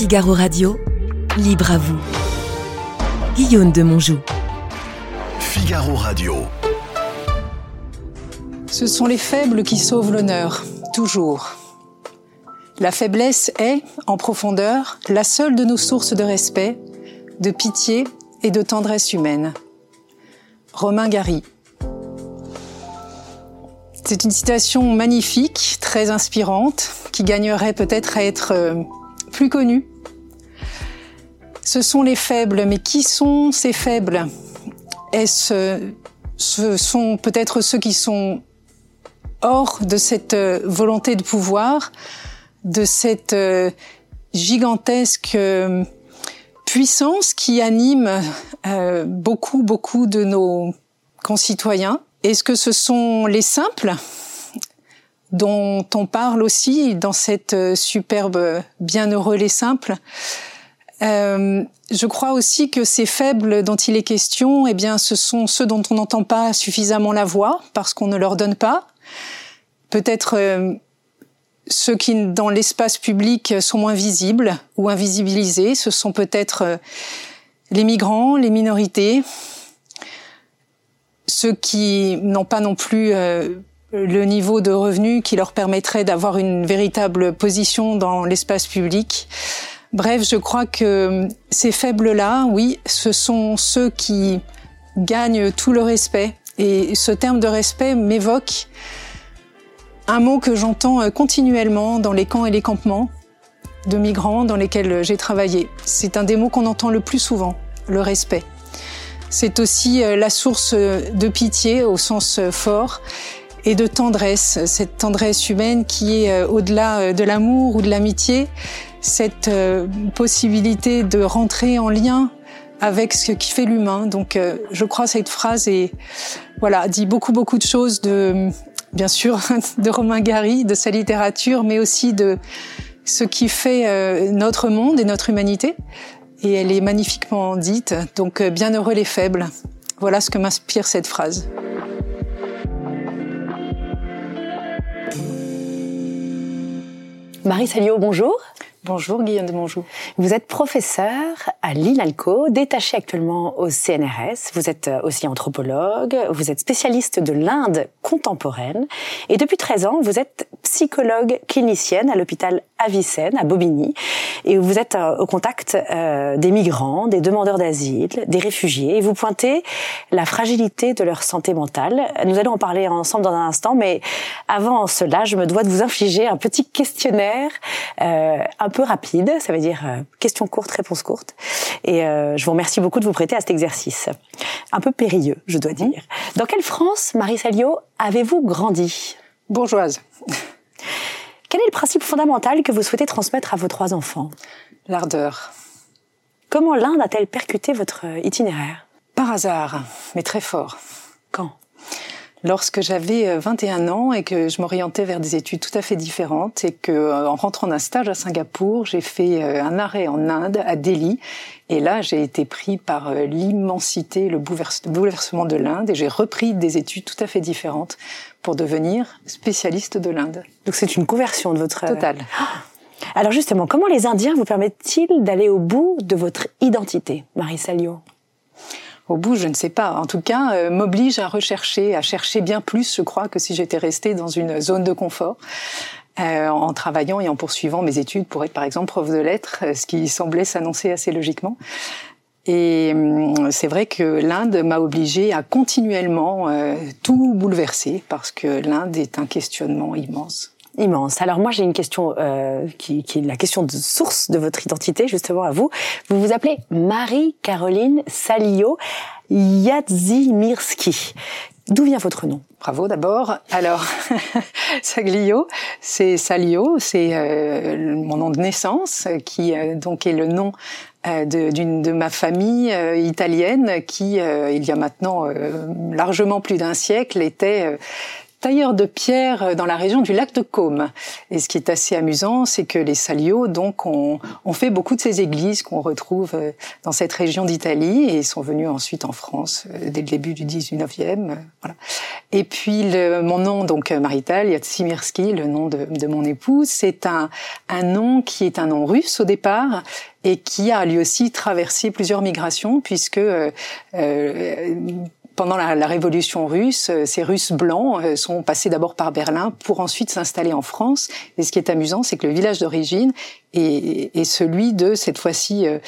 Figaro Radio, libre à vous. Guillaume de Monjou. Figaro Radio. Ce sont les faibles qui sauvent l'honneur, toujours. La faiblesse est, en profondeur, la seule de nos sources de respect, de pitié et de tendresse humaine. Romain Gary. C'est une citation magnifique, très inspirante, qui gagnerait peut-être à être euh, plus connue. Ce sont les faibles, mais qui sont ces faibles? Est-ce ce sont peut-être ceux qui sont hors de cette euh, volonté de pouvoir, de cette euh, gigantesque puissance qui anime beaucoup, beaucoup de nos concitoyens? Est-ce que ce sont les simples dont on parle aussi dans cette euh, superbe Bienheureux les simples? Euh, je crois aussi que ces faibles dont il est question, eh bien, ce sont ceux dont on n'entend pas suffisamment la voix parce qu'on ne leur donne pas. Peut-être euh, ceux qui, dans l'espace public, sont moins visibles ou invisibilisés. Ce sont peut-être les migrants, les minorités, ceux qui n'ont pas non plus euh, le niveau de revenu qui leur permettrait d'avoir une véritable position dans l'espace public. Bref, je crois que ces faibles-là, oui, ce sont ceux qui gagnent tout le respect. Et ce terme de respect m'évoque un mot que j'entends euh, continuellement dans les camps et les campements de migrants dans lesquels j'ai travaillé. C'est un des mots qu'on entend le plus souvent, le respect. C'est aussi euh, la source de pitié au sens euh, fort et de tendresse, cette tendresse humaine qui est euh, au-delà de l'amour ou de l'amitié, cette possibilité de rentrer en lien avec ce qui fait l'humain. Donc je crois cette phrase est voilà, dit beaucoup beaucoup de choses de bien sûr de Romain Gary, de sa littérature, mais aussi de ce qui fait notre monde et notre humanité et elle est magnifiquement dite. Donc, euh, bienheureux les faibles. Voilà ce que m'inspire cette phrase. Marie Salio, bonjour. Bonjour Guillaume de Monjou. Vous êtes professeur à l'INALCO, détaché actuellement au CNRS. Vous êtes euh, aussi anthropologue, vous êtes spécialiste de l'Inde contemporaine et depuis 13 ans, vous êtes psychologue clinicienne à l'hôpital Avicenne à Bobigny et vous êtes euh, au contact euh, des migrants, des demandeurs d'asile, des réfugiés et vous pointez la fragilité de leur santé mentale. Nous allons en parler ensemble dans un instant, mais avant cela, je me dois de vous infliger un petit questionnaire euh, peu rapide, ça veut dire euh, question courte, réponse courte. Et euh, je vous remercie beaucoup de vous prêter à cet exercice. Un peu périlleux, je dois dire. Mmh. Dans quelle France, Marie Salio, avez-vous grandi? Bourgeoise. Quel est le principe fondamental que vous souhaitez transmettre à vos trois enfants? L'ardeur. Comment l'Inde a-t-elle percuté votre itinéraire? Par hasard, mais très fort. Quand? Lorsque j'avais 21 euh, ans et que je m'orientais vers des études tout à fait différentes et que euh, en rentrant d'un stage à Singapour, j'ai fait euh, un arrêt en Inde à Delhi et là j'ai été pris par l'immensité, le bouleversement de l'Inde et j'ai repris des études tout à fait différentes pour devenir spécialiste de l'Inde. Donc c'est une conversion de votre Total. Alors justement, comment les Indiens vous permettent-ils d'aller au bout de votre identité, Marie Salio au bout, je ne sais pas. En tout cas, euh, m'oblige à rechercher, à chercher bien plus, je crois, que si j'étais restée dans une zone de confort. Euh, en travaillant et en poursuivant mes études pour être par exemple prof de lettres, euh, ce qui semblait s'annoncer assez logiquement. Et hum, c'est vrai que l'Inde m'a obligée à continuellement tout bouleverser parce que l'Inde est un questionnement immense immense. Alors moi j'ai une question euh, qui, est la question de source de votre identité justement à vous. Vous vous appelez Marie-Caroline Salio Yadzimirski. D'où vient votre nom? Bravo d'abord. Alors, Saglio, c'est Salio, c'est euh, mon nom de naissance, qui euh, donc est le nom d'une de, ma famille italienne, qui il y a maintenant largement plus d'un siècle était tailleur de pierre euh, dans la région du lac de Caume. Et ce qui est assez amusant, c'est que les Salio donc ont, fait beaucoup de ces églises qu'on retrouve euh, dans cette région d'Italie et sont venus ensuite en France euh, dès le début du 19e. Voilà. Et puis le, mon nom donc Marital Yatsimirski, le nom de, de mon épouse, c'est un, un nom qui est un nom russe au départ et qui a lui aussi traversé plusieurs migrations puisque euh, pendant la, la, Révolution russe, euh, ces Russes blancs euh, sont passés d'abord par Berlin pour ensuite s'installer en France. Et ce qui est amusant, c'est que le village d'origine est, est, celui de cette fois-ci euh,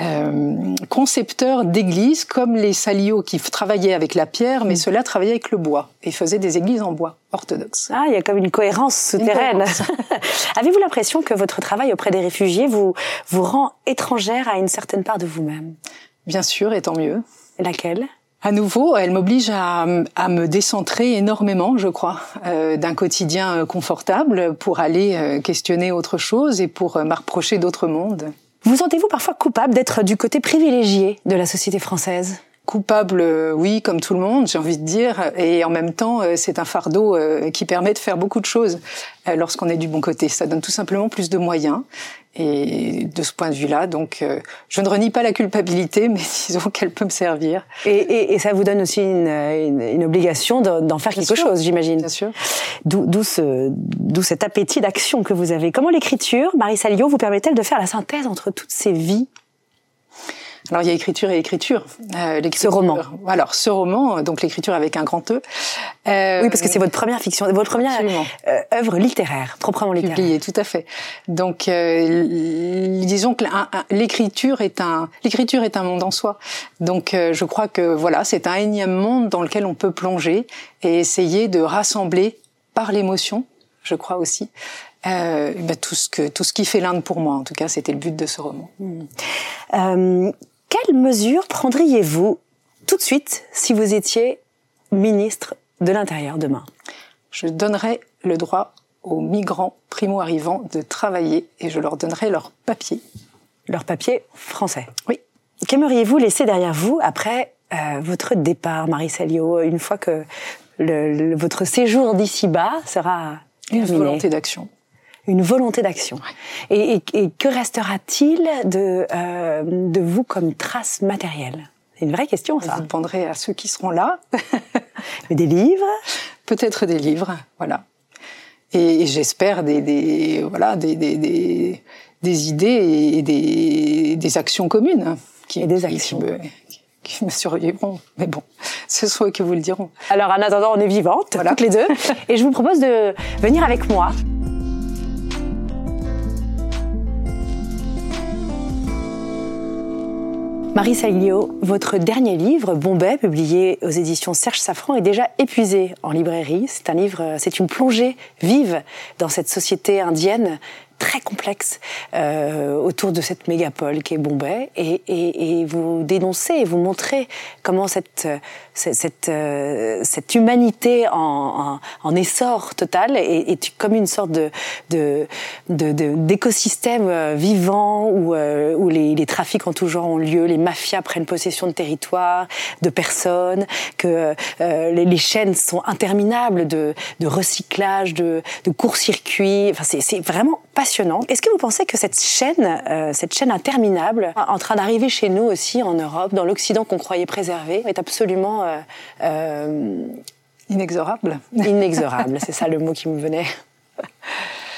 euh, concepteurs d'églises comme les Salio qui travaillaient avec la pierre, mais mm. ceux-là travaillaient avec le bois et faisaient des églises en bois orthodoxes. Ah, il y a comme une cohérence souterraine. Avez-vous l'impression que votre travail auprès des réfugiés vous vous rend étrangère à une certaine part de vous-même? Bien sûr, et tant mieux. Laquelle? À nouveau, elle m'oblige à, à, me décentrer énormément, je crois, euh, d'un quotidien euh, confortable pour aller euh, questionner autre chose et pour m'approcher d'autres mondes. Vous sentez-vous parfois coupable d'être du côté privilégié de la société française? Coupable, oui, comme tout le monde, j'ai envie de dire, et en même temps, c'est un fardeau qui permet de faire beaucoup de choses lorsqu'on est du bon côté. Ça donne tout simplement plus de moyens, et de ce point de vue-là, donc, euh, je ne renie pas la culpabilité, mais disons qu'elle peut me servir. Et, et, et, ça vous donne aussi une, une, une obligation d'en faire quelque chose, j'imagine. Bien sûr. D'où ce, cet appétit d'action que vous avez. Comment l'écriture, Marie Salio, vous permet-elle de faire la synthèse entre toutes ces vies alors il y a écriture et écriture. Euh, ce roman. Alors ce roman, donc l'écriture avec un grand E. Euh, oui, parce que c'est votre première fiction, votre première euh, œuvre littéraire, proprement littéraire. Publiée, tout à fait. Donc euh, disons que l'écriture est un l'écriture est un monde en soi. Donc euh, je crois que voilà, c'est un énième monde dans lequel on peut plonger et essayer de rassembler par l'émotion, je crois aussi, euh, ben, tout ce que tout ce qui fait l'Inde pour moi. En tout cas, c'était le but de ce roman. Euh, quelles mesures prendriez-vous tout de suite si vous étiez ministre de l'Intérieur demain? Je donnerais le droit aux migrants primo-arrivants de travailler et je leur donnerai leur papier. Leur papier français? Oui. Qu'aimeriez-vous laisser derrière vous après euh, votre départ, Marie Salio, une fois que le, votre séjour d'ici-bas sera Une volonté d'action une volonté d'action. Et, et, et, que restera-t-il de, euh, de vous comme trace matérielle? C'est une vraie question, ça. Vous demanderez à ceux qui seront là. des livres? Peut-être des livres, voilà. Et, j'espère des, des, voilà, des, des, des, des idées et des, des actions communes. Qui, et des actions. Qui me, qui me survivront. Mais bon, ce soit qui vous le diront. Alors en attendant, on est vivantes, voilà. toutes les deux. Et je vous propose de venir avec moi Marie Saglio, votre dernier livre, Bombay, publié aux éditions Serge Safran, est déjà épuisé en librairie. C'est un livre, c'est une plongée vive dans cette société indienne très complexe euh, autour de cette mégapole qui est Bombay et, et, et vous dénoncez et vous montrez comment cette cette, cette, euh, cette humanité en, en, en, essor total est, est, comme une sorte de d'écosystème de, de, euh, vivant où, euh, où les, les, trafics en tout genre ont lieu, les mafias prennent possession de territoires, de personnes, que euh, les, les, chaînes sont interminables de, de recyclage, de, de court-circuit. Enfin, c'est vraiment passionnant. Est-ce que vous pensez que cette chaîne, euh, cette chaîne interminable, en train d'arriver chez nous aussi en Europe, dans l'Occident qu'on croyait préservé, est absolument euh, euh, inexorable Inexorable, c'est ça le mot qui me venait.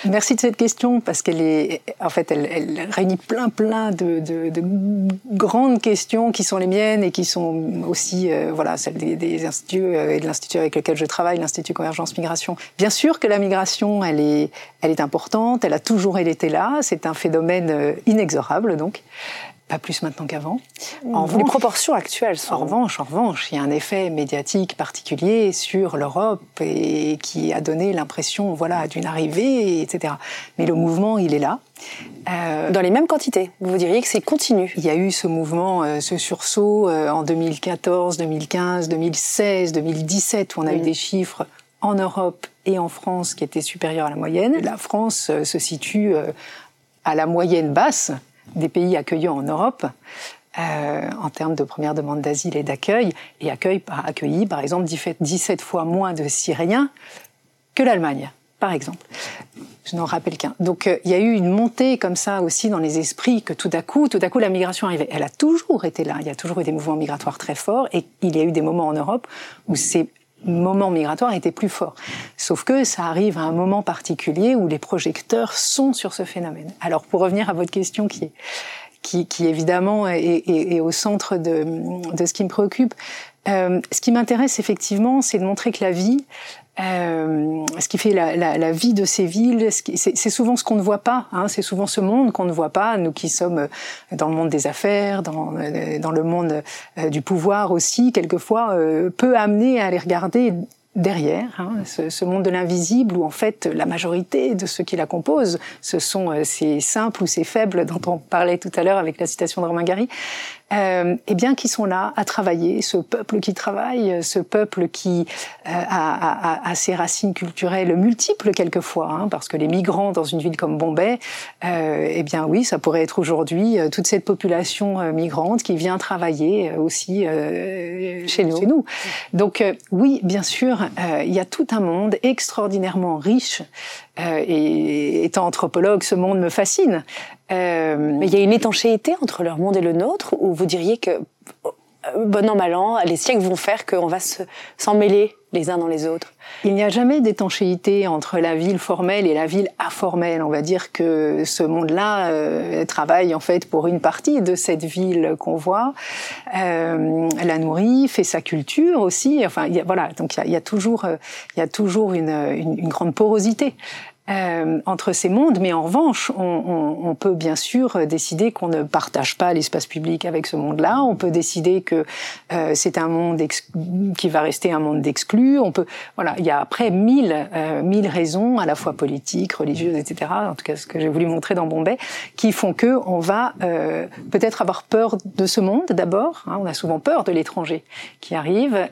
Merci de cette question parce qu'elle est, en fait, elle, elle réunit plein, plein de, de, de, grandes questions qui sont les miennes et qui sont aussi, euh, voilà, celles des, des instituts euh, et de l'institut avec lequel je travaille, l'institut Convergence Migration. Bien sûr que la migration, elle est, elle est importante, elle a toujours été là, c'est un phénomène euh, inexorable donc pas plus maintenant qu'avant. En les proportions actuelles sont... En revanche, en revanche, il y a un effet médiatique particulier sur l'Europe et qui a donné l'impression, voilà, d'une arrivée, etc. Mais le mouvement, il est là. Euh, Dans les mêmes quantités, vous diriez que c'est continu. Il y a eu ce mouvement, euh, ce sursaut euh, en 2014, 2015, 2016, 2017, où on a eu des chiffres en Europe et en France qui étaient supérieurs à la moyenne. La France se situe à la moyenne basse des pays accueillants en Europe. euh, en termes de première demande d'asile et d'accueil, et accueil accueilli, par exemple, 17 fois moins de Syriens que l'Allemagne, par exemple. Je n'en rappelle qu'un. Donc euh, il y a eu une montée comme ça aussi dans les esprits que tout à coup, tout à coup, la migration arrivait. Elle a toujours été là. Il y a toujours eu des mouvements migratoires très forts, et il y a eu des moments en Europe où ces moments migratoires étaient plus forts. Sauf que ça arrive à un moment particulier où les projecteurs sont sur ce phénomène. Alors pour revenir à votre question qui est qui, qui évidemment est, est, est, au centre de, de, ce qui me préoccupe. Euh, ce qui m'intéresse effectivement, c'est de montrer que la vie, euh, ce qui fait la, la, la, vie de ces villes, c'est souvent ce qu'on ne voit pas. Hein, c'est souvent ce monde qu'on ne voit pas. Nous qui sommes dans le monde des affaires, dans, dans le monde euh, du pouvoir aussi, quelquefois, euh, peu amenés à les regarder derrière, hein, ce, ce, monde de l'invisible où en fait la majorité de ceux qui la composent, ce sont euh, ces simples ou ces faibles dont on parlait tout à l'heure avec la citation de Romain Gary, euh, eh bien, qui sont là à travailler, ce peuple qui travaille, ce peuple qui euh, a, a, a, ses racines culturelles multiples quelquefois, hein, parce que les migrants dans une ville comme Bombay, euh, eh bien oui, ça pourrait être aujourd'hui euh, toute cette population euh, migrante qui vient travailler aussi chez nous. Chez nous. Donc oui, bien sûr, il y a tout un monde extraordinairement riche et étant anthropologue, ce monde me fascine. Euh, mais il y a une étanchéité entre leur monde et le nôtre, où vous diriez que, euh, bon an, mal an, les siècles vont faire qu'on va s'en mêler les uns dans les autres Il n'y a jamais d'étanchéité entre la ville formelle et la ville informelle. On va dire que ce monde-là euh, travaille en fait pour une partie de cette ville qu'on voit, euh, la nourrit, fait sa culture aussi. Enfin, voilà, donc il y a, toujours, euh, il y a toujours une, une grande porosité euh, entre ces mondes, mais en revanche, on, on, on peut bien sûr décider qu'on ne partage pas l'espace public avec ce monde-là. On peut décider que euh, c'est un monde qui va rester un monde d'exclus. On peut, voilà, il y a après mille, euh, mille raisons, à la fois politiques, religieuses, etc. En tout cas, ce que j'ai voulu montrer dans Bombay, qui font que on va euh, peut-être avoir peur de ce monde d'abord. Hein, on a souvent peur de l'étranger qui arrive.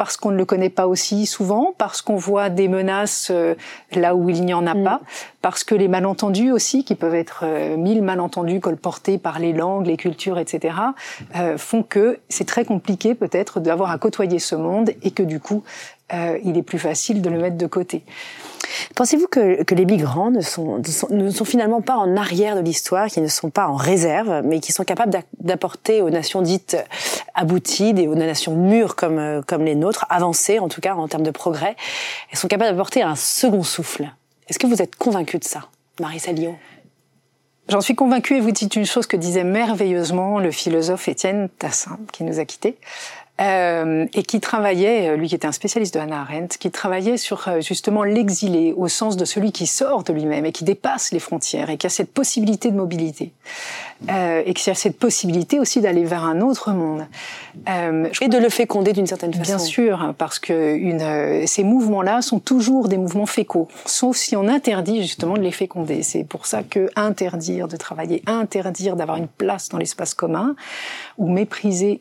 Parce qu'on ne le connaît pas aussi souvent, parce qu'on voit des menaces euh, là où il n'y en a mm. pas, parce que les malentendus aussi, qui peuvent être euh, mille malentendus colportés par les langues, les cultures, etc., euh, font que c'est très compliqué peut-être d'avoir à côtoyer ce monde et que du coup, il est plus facile de le mettre de côté. Pensez-vous que, les migrants ne sont, finalement pas en arrière de l'histoire, qui ne sont pas en réserve, mais qui sont capables d'apporter aux nations dites abouties, et aux nations mûres comme, euh, comme les nôtres, avancées en tout cas en termes de progrès, elles sont capables d'apporter un second souffle? Est-ce que vous êtes convaincu de ça, Marie Lyon J'en suis convaincue et vous dites une chose que disait merveilleusement le philosophe Étienne Tassin, qui nous a quittés euh, et qui travaillait, euh, lui qui était un spécialiste de Hannah Arendt, qui travaillait sur euh, justement l'exilé au sens de celui qui sort de lui-même et qui dépasse les frontières et qui a cette possibilité de mobilité euh, et qui a cette possibilité aussi d'aller vers un autre monde euh, et de le féconder d'une certaine façon. Bien sûr, parce que une, ces mouvements-là sont toujours des mouvements fécaux, sauf si on interdit justement de les féconder. C'est pour ça que interdire de travailler, interdire d'avoir une place dans l'espace commun ou mépriser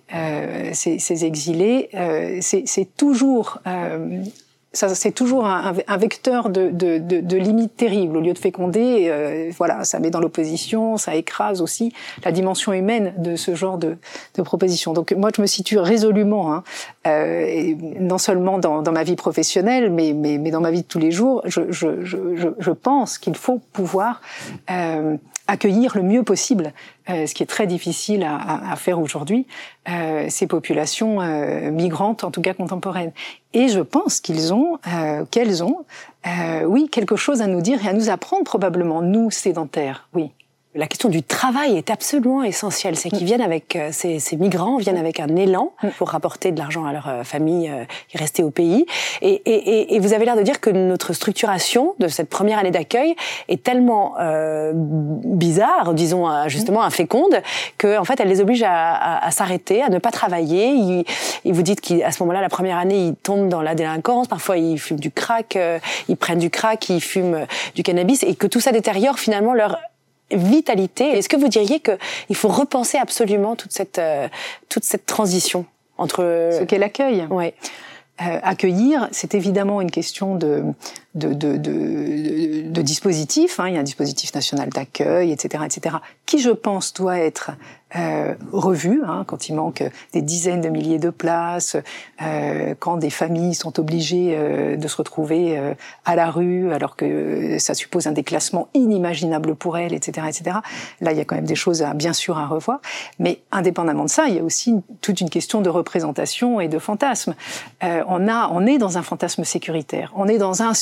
ces, ces exilés, euh, c'est toujours euh, c'est toujours un, un vecteur de, de, de, de, limite terrible. Au lieu de féconder, euh, voilà, ça met dans l'opposition, ça écrase aussi la dimension humaine de ce genre de, proposition. Donc moi, je me situe résolument, hein, euh, non seulement dans, dans, ma vie professionnelle, mais, mais, mais, dans ma vie de tous les jours, je, je, je, je pense qu'il faut pouvoir euh, accueillir le mieux possible, euh, ce qui est très difficile à, à, à faire aujourd'hui, euh, ces populations euh, migrantes, en tout cas contemporaines. Et je pense qu'ils ont, euh, qu'elles ont, euh, oui, quelque chose à nous dire et à nous apprendre probablement, nous sédentaires, oui la question du travail est absolument essentielle. C'est qu'ils viennent avec euh, ces, ces, migrants viennent avec un élan mm. pour rapporter de l'argent à leur euh, famille et euh, rester au pays. Et, et, et vous avez l'air de dire que notre structuration de cette première année d'accueil est tellement euh, bizarre, disons justement inféconde, que en fait elle les oblige à, à, à s'arrêter, à ne pas travailler. Ils, ils vous dites qu'à ce moment-là, la première année, ils tombent dans la délinquance. Parfois, ils fument du crack, ils prennent du crack, ils fument du cannabis, et que tout ça détériore finalement leur vitalité. Est-ce que vous diriez qu'il faut repenser absolument toute cette, euh, toute cette transition entre... Ce qu'est l'accueil ouais. Euh, accueillir, c'est évidemment une question de, de, de, de, de dispositifs. Hein. Il y a un dispositif national d'accueil, etc., etc., qui, je pense, doit être euh, revu, hein, quand il manque des dizaines de milliers de places, euh, quand des familles sont obligées euh, de se retrouver euh, à la rue alors que ça suppose un déclassement inimaginable pour elles, etc., etc. Là, il y a quand même des choses à, bien sûr à revoir. Mais indépendamment de ça, il y a aussi toute une question de représentation et de fantasme. Euh, on a, on est dans un fantasme sécuritaire. On est dans un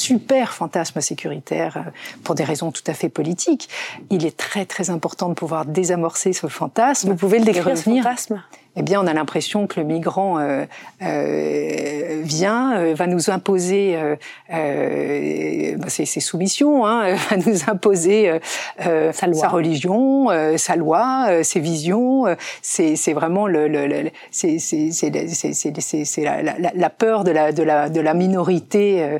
fantasme sécuritaire pour des raisons tout à fait politiques. Il est très très important de pouvoir désamorcer ce fantasme. Vous pouvez le décrire, fantasme? Eh bien, on a l'impression que le migrant euh, euh, vient, euh, va nous imposer euh, euh bah, ses, ses, soumissions, hein, va nous imposer euh, sa, sa, religion, sa loi, ses visions. C'est vraiment le, le, le c'est la, la, la, peur de la, de la, de la minorité,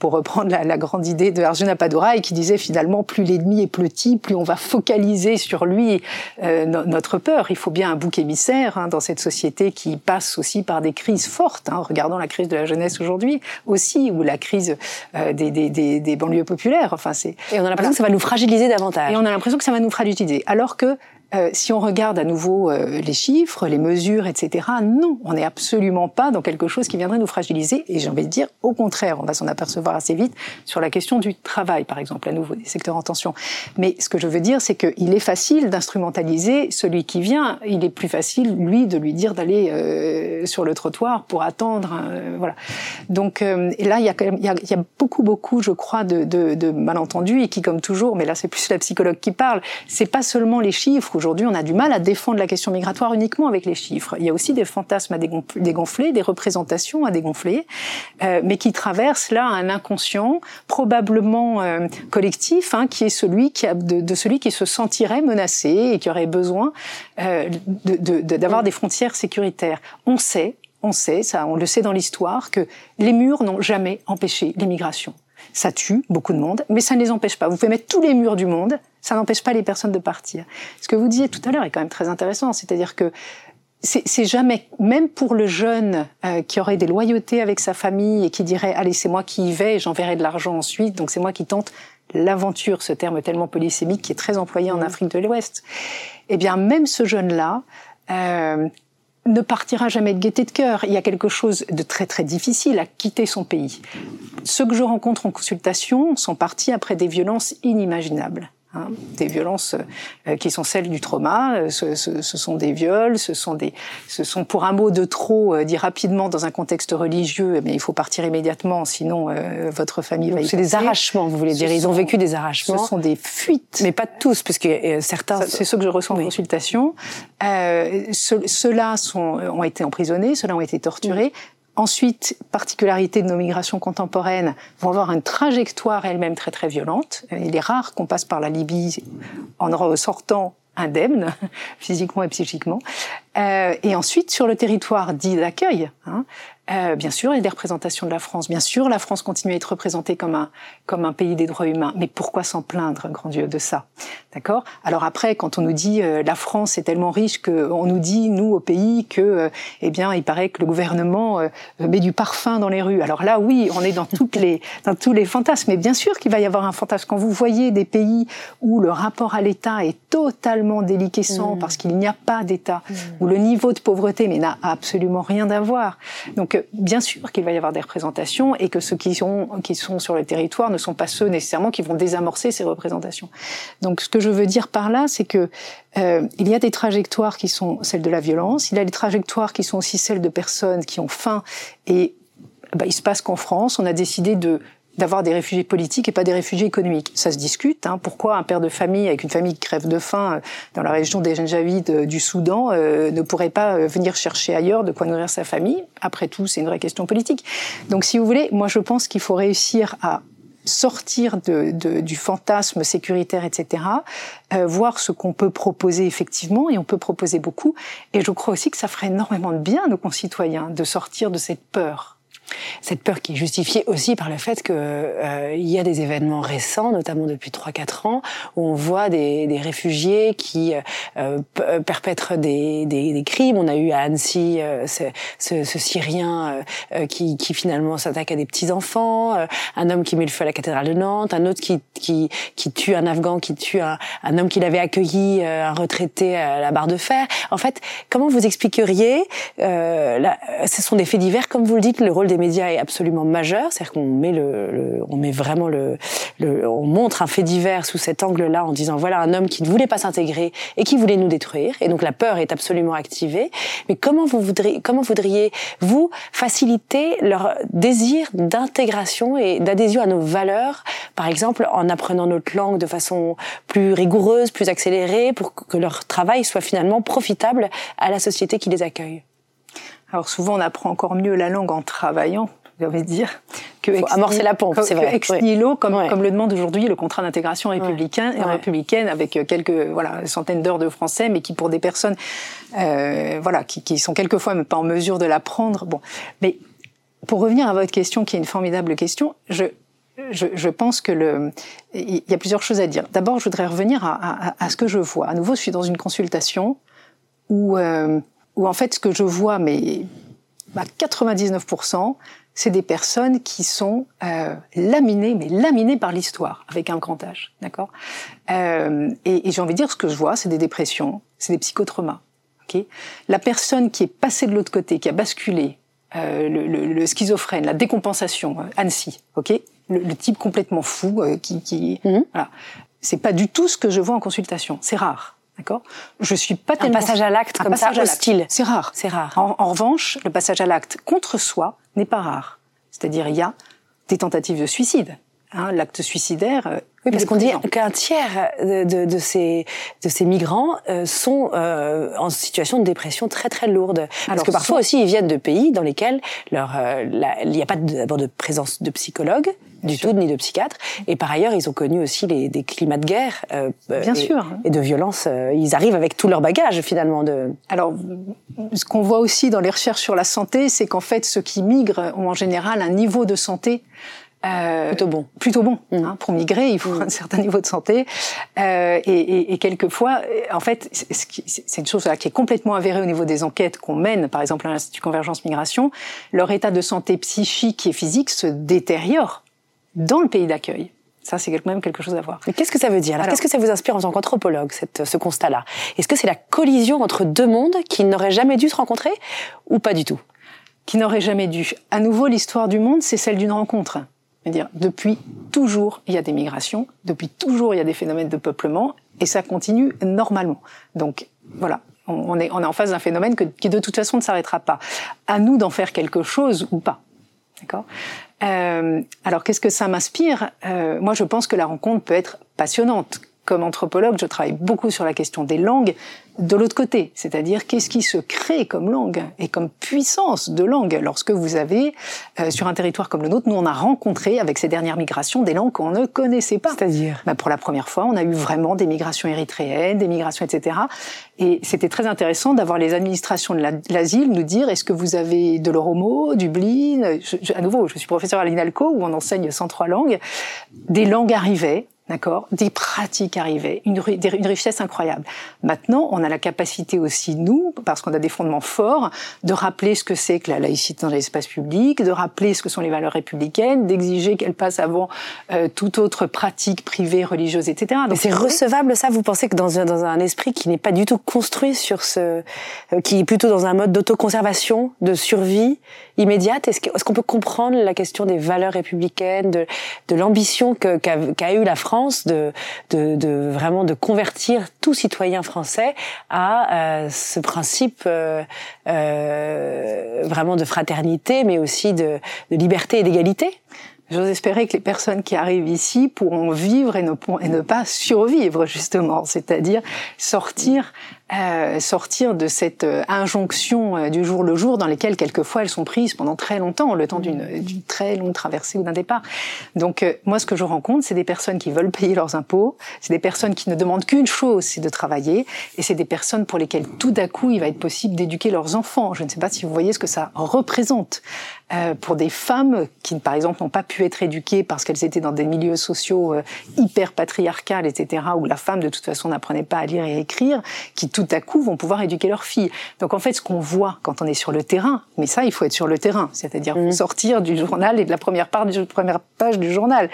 pour reprendre la, la, grande idée de Arjuna Padorai, qui disait finalement plus l'ennemi est petit, plus on va focaliser sur lui notre peur. Il faut bien un bouc émissaire Hein, dans cette société qui passe aussi par des crises fortes. Hein. Regardons la crise de la jeunesse aujourd'hui aussi, ou la crise euh, des, des, des, des, banlieues populaires. Enfin, c'est et on a l'impression que ça va nous fragiliser davantage. Et on a l'impression que ça va nous fragiliser, alors que euh, si on regarde à nouveau euh, les chiffres, les mesures, etc., non, on n'est absolument pas dans quelque chose qui viendrait nous fragiliser. Et j'ai envie de dire, au contraire, on va s'en apercevoir assez vite sur la question du travail, par exemple, à nouveau, des secteurs en tension. Mais ce que je veux dire, c'est qu'il est facile d'instrumentaliser celui qui vient. Il est plus facile, lui, de lui dire d'aller euh, sur le trottoir pour attendre. voilà. Donc et là, il y a y a, y a beaucoup, beaucoup, je crois, de, de, de malentendus et qui, comme toujours, mais là, c'est plus la psychologue qui parle. C'est pas seulement les chiffres Aujourd'hui, on a du mal à défendre la question migratoire uniquement avec les chiffres. Il y a aussi des fantasmes à dégonfler, des représentations à dégonfler, euh, mais qui traversent là un inconscient probablement euh, collectif, hein, qui est celui qui a, de, de, celui qui se sentirait menacé et qui aurait besoin euh, d'avoir de, des frontières sécuritaires. On sait, on sait, ça, on le sait dans l'histoire, que les murs n'ont jamais empêché l'immigration. Ça tue beaucoup de monde, mais ça ne les empêche pas. Vous pouvez mettre tous les murs du monde, ça n'empêche pas les personnes de partir. Ce que vous disiez tout à l'heure est quand même très intéressant, c'est-à-dire que c'est jamais, même pour le jeune euh, qui aurait des loyautés avec sa famille et qui dirait allez c'est moi qui y vais, j'enverrai de l'argent ensuite, donc c'est moi qui tente l'aventure, ce terme tellement polysémique qui est très employé en mmh. Afrique de l'Ouest. Eh bien même ce jeune-là, euh, ne partira jamais de gaieté de cœur. Il y a quelque chose de très très difficile à quitter son pays. Ceux que je rencontre en consultation sont partis après des violences inimaginables. Hein, des violences euh, qui sont celles du trauma. Euh, ce, ce, ce, sont des viols, ce sont des, ce sont pour un mot de trop euh, dit rapidement dans un contexte religieux. Mais il faut partir immédiatement, sinon votre famille va. C'est des arrachements, vous voulez dire Ils ont vécu des arrachements. Ce sont des fuites, mais pas tous, parce que certains. C'est ceux que je reçois en consultation. Ceux-là sont ont été emprisonnés, ceux-là ont été torturés. Ensuite, particularité de nos migrations contemporaines, vont avoir une trajectoire elle-même très très violente. Il est rare qu'on passe par la Libye en ressortant indemne, physiquement et psychiquement. Euh, et ensuite, sur le territoire dit d'accueil, hein, euh, bien sûr, il y a des représentations de la France. Bien sûr, la France continue à être représentée comme un comme un pays des droits humains. Mais pourquoi s'en plaindre, grand Dieu, de ça? D'accord? Alors après, quand on nous dit euh, la France est tellement riche que on nous dit nous au pays que euh, eh bien, il paraît que le gouvernement euh, met du parfum dans les rues. Alors là, oui, on est dans toutes les dans tous les fantasmes. Mais bien sûr qu'il va y avoir un fantasme quand vous voyez des pays où le rapport à l'État est totalement déliquescent mmh. parce qu'il n'y a pas d'État, mmh. où le niveau de pauvreté mais n'a absolument rien à voir. Donc bien sûr qu'il va y avoir des représentations et que ceux qui sont, qui sont sur le territoire ne sont pas ceux nécessairement qui vont désamorcer ces représentations. Donc ce que je veux dire par là, c'est que euh, il y a des trajectoires qui sont celles de la violence, il y a des trajectoires qui sont aussi celles de personnes qui ont faim et bah, il se passe qu'en France, on a décidé de d'avoir des réfugiés politiques et pas des réfugiés économiques. Ça se discute. Hein. Pourquoi un père de famille avec une famille qui crève de faim euh, dans la région des Janjavides euh, du Soudan euh, ne pourrait pas venir chercher ailleurs de quoi nourrir sa famille? Après tout, c'est une vraie question politique. Donc, si vous voulez, moi, je pense qu'il faut réussir à sortir de, de, du fantasme sécuritaire, etc., euh, voir ce qu'on peut proposer effectivement, et on peut proposer beaucoup. Et je crois aussi que ça ferait énormément de bien à nos concitoyens de sortir de cette peur Cette peur qui est justifiée aussi par le fait que euh, y a des événements récents, notamment depuis 3-4 ans, où on voit des, des réfugiés qui euh, perpètrent des, des, des, crimes. On a eu à Annecy euh, ce, ce, ce, Syrien euh, qui, qui, finalement s'attaque à des petits enfants, un homme qui met le feu à la cathédrale de Nantes, un autre qui, qui, qui tue un Afghan, qui tue un, un homme qu'il avait accueilli, un retraité à la barre de fer. En fait, comment vous expliqueriez là, Ce sont des faits divers, comme vous le dites, le rôle des médias est absolument majeur, c'est-à-dire qu'on met le, on met vraiment le, le, on montre un fait divers sous cet angle-là en disant voilà un homme qui ne voulait pas s'intégrer et qui voulait nous détruire, et donc la peur est absolument activée. Mais comment vous voudriez, comment voudriez vous faciliter leur désir d'intégration et d'adhésion à nos valeurs, par exemple en apprenant notre langue de façon plus rigoureuse, plus accélérée, pour que leur travail soit finalement profitable à la société qui les accueille? Alors souvent, on apprend encore mieux la langue en travaillant, j'ai envie de dire, que Faut amorcer la pompe, c'est vrai. Ex nihilo, comme, comme le demande aujourd'hui le contrat d'intégration républicain et républicaine, avec euh, quelques voilà centaines d'heures de français, mais qui pour des personnes, euh, voilà, qui, qui sont quelquefois même pas en mesure de l'apprendre. Bon, mais pour revenir à votre question, qui est une formidable question, je je, je, pense que le, il y a plusieurs choses à dire. D'abord, je voudrais revenir à, à, à, ce que je vois. À nouveau, je suis dans une consultation où euh, où en fait ce que je vois, mais à 99%, c'est des personnes qui sont euh, laminées, mais laminées par l'histoire, avec un grand H, d'accord? Euh, Et, et j'ai envie de dire, ce que je vois, c'est des dépressions, c'est des psychotraumas. Okay la personne qui est passée de l'autre côté, qui a basculé, euh, le, le, le, schizophrène, la décompensation, euh, Annecy, ok? Le, le, type complètement fou, euh, qui, qui mmh. voilà, c'est pas du tout ce que je vois en consultation. C'est rare. D'accord? Je suis pas tellement... Un passage à l'acte comme ça, hostile. C'est rare. C'est rare. En, en, revanche, le passage à l'acte contre soi n'est pas rare. C'est-à-dire, il y a des tentatives de suicide. Hein, L'acte suicidaire. Euh, oui, parce qu'on dit qu'un tiers de, de, de, ces de ces migrants euh, sont euh, en situation de dépression très très lourde. Parce Alors, que parfois aussi ils viennent de pays dans lesquels leur euh, il n'y a pas d'abord de, présence de psychologue du tout, ni de psychiatre. Et par ailleurs, ils ont connu aussi les, des climats de guerre. Euh, Bien et, sûr. Et de violence. Ils arrivent avec tout leur bagage, finalement. De... Alors, ce qu'on voit aussi dans les recherches sur la santé, c'est qu'en fait, ceux qui migrent ont en général un niveau de santé euh, plutôt bon. Plutôt bon. Mmh. Hein, pour migrer, il faut mmh. un certain niveau de santé. Euh, et, et, et, quelquefois, en fait, c'est une chose là, qui est complètement avérée au niveau des enquêtes qu'on mène, par exemple à l'Institut Convergence Migration. Leur état de santé psychique et physique se détériore dans le pays d'accueil. Ça, c'est quand même quelque chose à voir. Mais qu'est-ce que ça veut dire? Alors, qu'est-ce que ça vous inspire en tant qu'anthropologue, ce constat-là? Est-ce que c'est la collision entre deux mondes qui n'auraient jamais dû se rencontrer ou pas du tout? Qui n'auraient jamais dû. À nouveau, l'histoire du monde, c'est celle d'une rencontre. Dire depuis toujours, il y a des migrations, depuis toujours, il y a des phénomènes de peuplement, et ça continue normalement. Donc, voilà. On est, on est en face d'un phénomène que, qui, de toute façon, ne s'arrêtera pas. À nous d'en faire quelque chose ou pas. D'accord? Euh, Alors, qu'est-ce que ça m'inspire? Euh, Moi, je pense que la rencontre peut être passionnante. Comme anthropologue, je travaille beaucoup sur la question des langues de l'autre côté, c'est-à-dire qu'est-ce qui se crée comme langue et comme puissance de langue lorsque vous avez euh, sur un territoire comme le nôtre, nous on a rencontré avec ces dernières migrations des langues qu'on ne connaissait pas. C'est-à-dire bah, Pour la première fois, on a eu vraiment des migrations érythréennes, des migrations, etc. Et c'était très intéressant d'avoir les administrations de l'asile nous dire est-ce que vous avez de l'oromo, du blin je, je, À nouveau, je suis professeur à l'INALCO où on enseigne 103 langues. Des langues arrivaient d'accord, des pratiques arrivaient, une, une, richesse incroyable. Maintenant, on a la capacité aussi, nous, parce qu'on a des fondements forts, de rappeler ce que c'est que la laïcité dans l'espace public, de rappeler ce que sont les valeurs républicaines, d'exiger qu'elles passent avant euh, toute autre pratique privée, religieuse, etc. Donc, c'est recevable ça? Vous pensez que dans un, dans un esprit qui n'est pas du tout construit sur ce... Euh, qui est plutôt dans un mode d'autoconservation, de survie immédiate, est-ce qu'on est peut comprendre la question des valeurs républicaines, de, de l'ambition qu'a qu qu eu la France De, de, de, vraiment de convertir tout citoyen français à euh, ce principe euh, euh, vraiment de fraternité, mais aussi de, de liberté et d'égalité. J'ose espérer que les personnes qui arrivent ici pourront vivre et ne, et ne pas survivre, justement, c'est-à-dire sortir euh, sortir de cette euh, injonction euh, du jour le jour dans lesquelles quelquefois elles sont prises pendant très longtemps, le temps d'une très longue traversée ou d'un départ. Donc moi, ce que je rencontre, c'est des personnes qui veulent payer leurs impôts, c'est des personnes qui ne demandent qu'une chose, c'est de travailler, et c'est des personnes pour lesquelles tout à coup il va être possible d'éduquer leurs enfants. Je ne sais pas si vous voyez ce que ça représente. Euh, pour des femmes qui, par exemple, n'ont pas pu être éduquées parce qu'elles étaient dans des milieux sociaux euh, hyper patriarcales, etc., où la femme, de toute façon, n'apprenait pas à lire et à écrire, qui tout à coup vont pouvoir éduquer leurs filles. Donc, en fait, ce qu'on voit quand on est sur le terrain, mais ça, il faut être sur le terrain, c'est-à-dire mmh. sortir du journal et de la première, part du, première page du journal,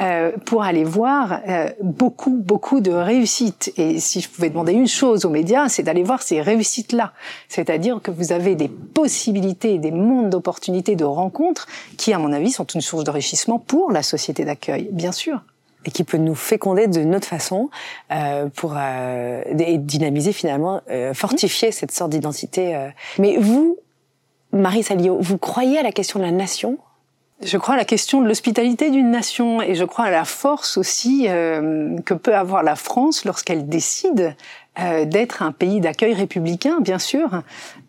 euh, pour aller voir euh, beaucoup, beaucoup de réussites. Et si je pouvais demander une chose aux médias, c'est d'aller voir ces réussites-là. C'est-à-dire que vous avez des possibilités, des mondes d'opportunités de rencontres qui, à mon avis, sont une source d'enrichissement pour la société d'accueil, bien sûr et qui peut nous féconder de notre façon euh, pour euh, dynamiser finalement, euh, fortifier cette sorte d'identité. Euh. Mais vous, Marie Salio, vous croyez à la question de la nation? Je crois à la question de l'hospitalité d'une nation et je crois à la force aussi euh, que peut avoir la France lorsqu'elle décide euh, d'être un pays d'accueil républicain, bien sûr.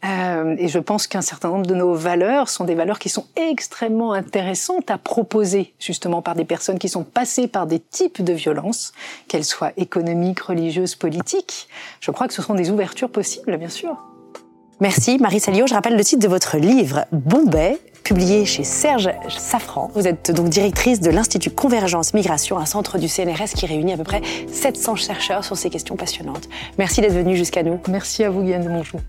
Euh, et je pense qu'un certain nombre de nos valeurs sont des valeurs qui sont extrêmement intéressantes à proposer, justement par des personnes qui sont passées par des types de violences, qu'elles soient économiques, religieuses, politiques. Je crois que ce sont des ouvertures possibles, bien sûr. Merci Marie Salio. Je rappelle le titre de votre livre Bombay, publié chez Serge Safran. Vous êtes donc directrice de l'Institut Convergence Migration, un centre du CNRS qui réunit à peu près 700 chercheurs sur ces questions passionnantes. Merci d'être venue jusqu'à nous. Merci à vous Yann de Monjou.